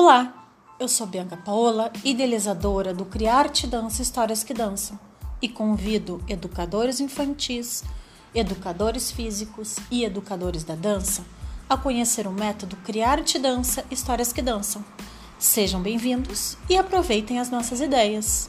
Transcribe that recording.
Olá, eu sou Bianca Paola, idealizadora do Criarte Dança Histórias que Dançam, e convido educadores infantis, educadores físicos e educadores da dança a conhecer o método Criarte Dança Histórias que Dançam. Sejam bem-vindos e aproveitem as nossas ideias.